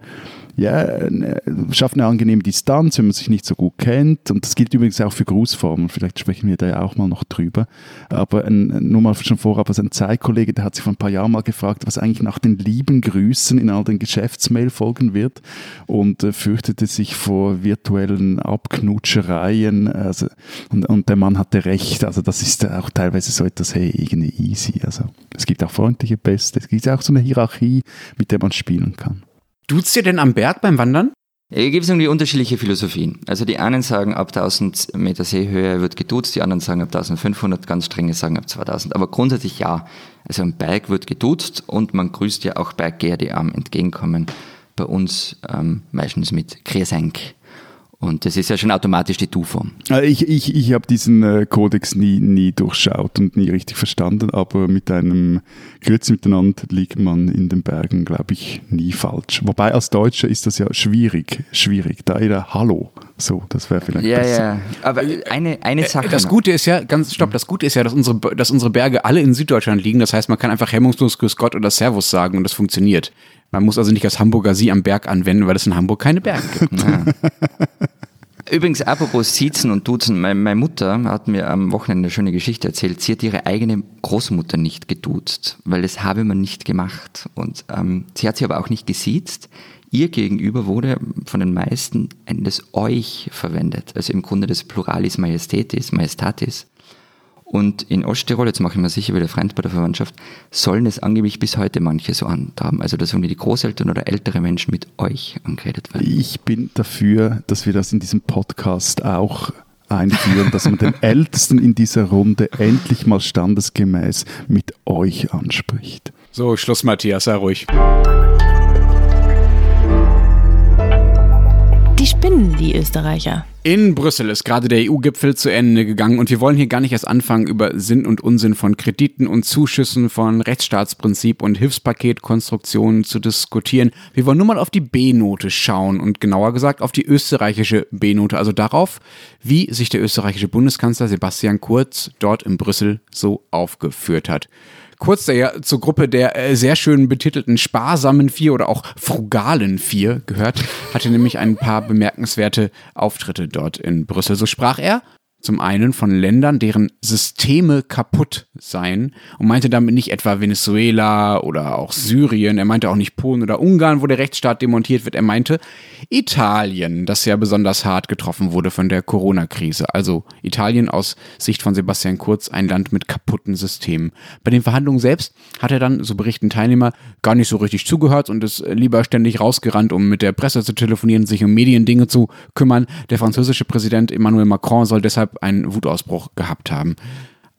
ja, äh, schafft eine angenehme Distanz, wenn man sich nicht so gut kennt. Und das gilt übrigens auch für Grußformen. Vielleicht sprechen wir da ja auch mal noch drüber. Aber ein, nur mal schon vorab, also ein Zeitkollege, der hat sich vor ein paar Jahren mal gefragt, was eigentlich nach den lieben Grüßen in all den Geschäftsmail folgen wird und äh, fürchtete sich vor virtuellen Abknutschereien. Also, und, und der Mann hatte recht. Also das ist auch teilweise so etwas, hey, irgendwie easy. Also es gibt auch freundliche Beste. Es gibt auch so eine Hierarchie, mit der man spielen kann. Duzt ihr denn am Berg beim Wandern? Hier gibt es irgendwie unterschiedliche Philosophien. Also die einen sagen, ab 1000 Meter Seehöhe wird geduzt, die anderen sagen ab 1500, ganz strenge sagen ab 2000. Aber grundsätzlich ja. Also am Berg wird geduzt und man grüßt ja auch Berggeher, die einem entgegenkommen. Bei uns ähm, meistens mit Kresenk. Und das ist ja schon automatisch die Du-Form. Äh, ich, ich, ich habe diesen äh, Kodex nie, nie durchschaut und nie richtig verstanden, aber mit einem Grüß miteinander liegt man in den Bergen, glaube ich, nie falsch. Wobei als Deutscher ist das ja schwierig, schwierig. Da jeder Hallo, so, das wäre vielleicht Ja, besser. ja. Aber eine, eine Sache. Das. Gute ist ja, ganz stopp, das Gute ist ja, dass unsere, dass unsere Berge alle in Süddeutschland liegen. Das heißt, man kann einfach hemmungslos Grüß Gott oder Servus sagen und das funktioniert. Man muss also nicht das Hamburger Sie am Berg anwenden, weil es in Hamburg keine Berge gibt. Übrigens, apropos Siezen und Duzen, meine, Mutter hat mir am Wochenende eine schöne Geschichte erzählt. Sie hat ihre eigene Großmutter nicht geduzt, weil das habe man nicht gemacht. Und ähm, sie hat sie aber auch nicht gesiezt. Ihr gegenüber wurde von den meisten das Euch verwendet, also im Grunde das Pluralis Majestatis, Majestatis. Und in Osttirol, jetzt mache ich mir sicher wieder Freund bei der Verwandtschaft, sollen es angeblich bis heute manche so handhaben. Also, dass irgendwie die Großeltern oder ältere Menschen mit euch angeredet werden. Ich bin dafür, dass wir das in diesem Podcast auch einführen, dass man den Ältesten in dieser Runde endlich mal standesgemäß mit euch anspricht. So, Schluss, Matthias, sei ruhig. Spinnen, die Österreicher. In Brüssel ist gerade der EU-Gipfel zu Ende gegangen und wir wollen hier gar nicht erst anfangen, über Sinn und Unsinn von Krediten und Zuschüssen, von Rechtsstaatsprinzip und Hilfspaketkonstruktionen zu diskutieren. Wir wollen nur mal auf die B-Note schauen und genauer gesagt auf die österreichische B-Note, also darauf, wie sich der österreichische Bundeskanzler Sebastian Kurz dort in Brüssel so aufgeführt hat. Kurz, der ja zur Gruppe der äh, sehr schön betitelten sparsamen Vier oder auch frugalen Vier gehört, hatte nämlich ein paar bemerkenswerte Auftritte dort in Brüssel. So sprach er zum einen von Ländern, deren Systeme kaputt seien und meinte damit nicht etwa Venezuela oder auch Syrien, er meinte auch nicht Polen oder Ungarn, wo der Rechtsstaat demontiert wird, er meinte Italien, das ja besonders hart getroffen wurde von der Corona-Krise. Also Italien aus Sicht von Sebastian Kurz ein Land mit kaputten Systemen. Bei den Verhandlungen selbst hat er dann, so berichten Teilnehmer, gar nicht so richtig zugehört und ist lieber ständig rausgerannt, um mit der Presse zu telefonieren, sich um Mediendinge zu kümmern. Der französische Präsident Emmanuel Macron soll deshalb einen Wutausbruch gehabt haben.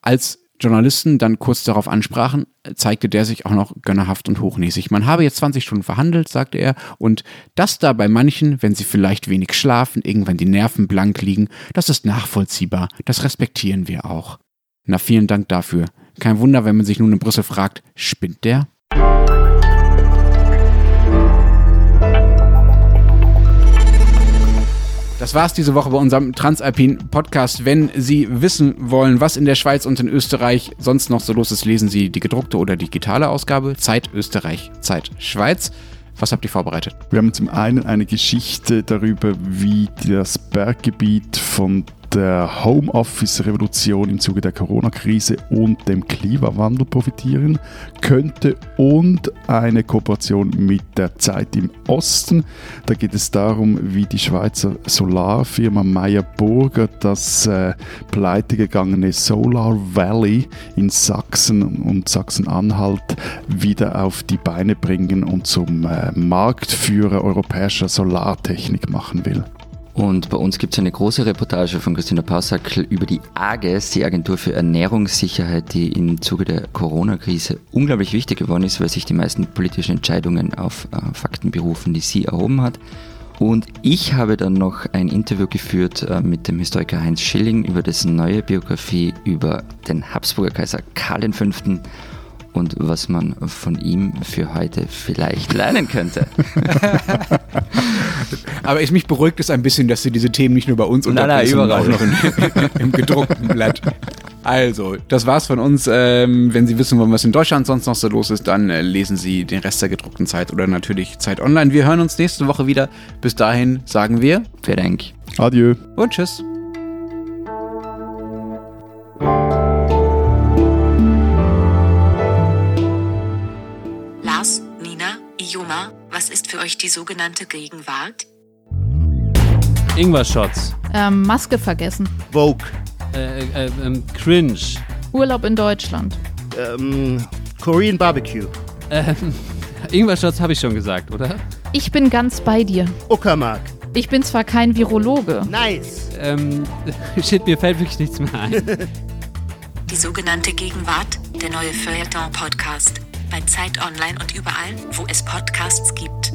Als Journalisten dann kurz darauf ansprachen, zeigte der sich auch noch gönnerhaft und hochnäsig. Man habe jetzt 20 Stunden verhandelt, sagte er, und das da bei manchen, wenn sie vielleicht wenig schlafen, irgendwann die Nerven blank liegen, das ist nachvollziehbar, das respektieren wir auch. Na, vielen Dank dafür. Kein Wunder, wenn man sich nun in Brüssel fragt, spinnt der? Das war's diese Woche bei unserem Transalpin Podcast. Wenn Sie wissen wollen, was in der Schweiz und in Österreich sonst noch so los ist, lesen Sie die gedruckte oder digitale Ausgabe Zeit Österreich, Zeit Schweiz. Was habt ihr vorbereitet? Wir haben zum einen eine Geschichte darüber, wie das Berggebiet von der Homeoffice-Revolution im Zuge der Corona-Krise und dem Klimawandel profitieren könnte und eine Kooperation mit der Zeit im Osten. Da geht es darum, wie die Schweizer Solarfirma Meyer Burger das äh, pleitegegangene Solar Valley in Sachsen und Sachsen-Anhalt wieder auf die Beine bringen und zum äh, Marktführer europäischer Solartechnik machen will. Und bei uns gibt es eine große Reportage von Christina Pausackel über die AGES, die Agentur für Ernährungssicherheit, die im Zuge der Corona-Krise unglaublich wichtig geworden ist, weil sich die meisten politischen Entscheidungen auf äh, Fakten berufen, die sie erhoben hat. Und ich habe dann noch ein Interview geführt äh, mit dem Historiker Heinz Schilling über dessen neue Biografie über den Habsburger Kaiser Karl V. und was man von ihm für heute vielleicht lernen könnte. Aber ich mich beruhigt es ein bisschen, dass Sie diese Themen nicht nur bei uns Nein, nein, unterbringen, sondern auch noch in, im gedruckten Blatt. Also, das war's von uns. Ähm, wenn Sie wissen wollen, was in Deutschland sonst noch so los ist, dann äh, lesen Sie den Rest der gedruckten Zeit oder natürlich Zeit Online. Wir hören uns nächste Woche wieder. Bis dahin sagen wir Vielen Dank. Adieu. und tschüss. Ioma, was ist für euch die sogenannte Gegenwart? Ingwer-Shots. Ähm, Maske vergessen. Vogue. Äh, äh, ähm, cringe. Urlaub in Deutschland. Ähm, Korean Barbecue. Ähm, Ingwer-Shots habe ich schon gesagt, oder? Ich bin ganz bei dir. Uckermark. Ich bin zwar kein Virologe. Nice. Ähm, shit, mir fällt wirklich nichts mehr ein. Die sogenannte Gegenwart, der neue Feuilleton-Podcast. Bei Zeit Online und überall, wo es Podcasts gibt.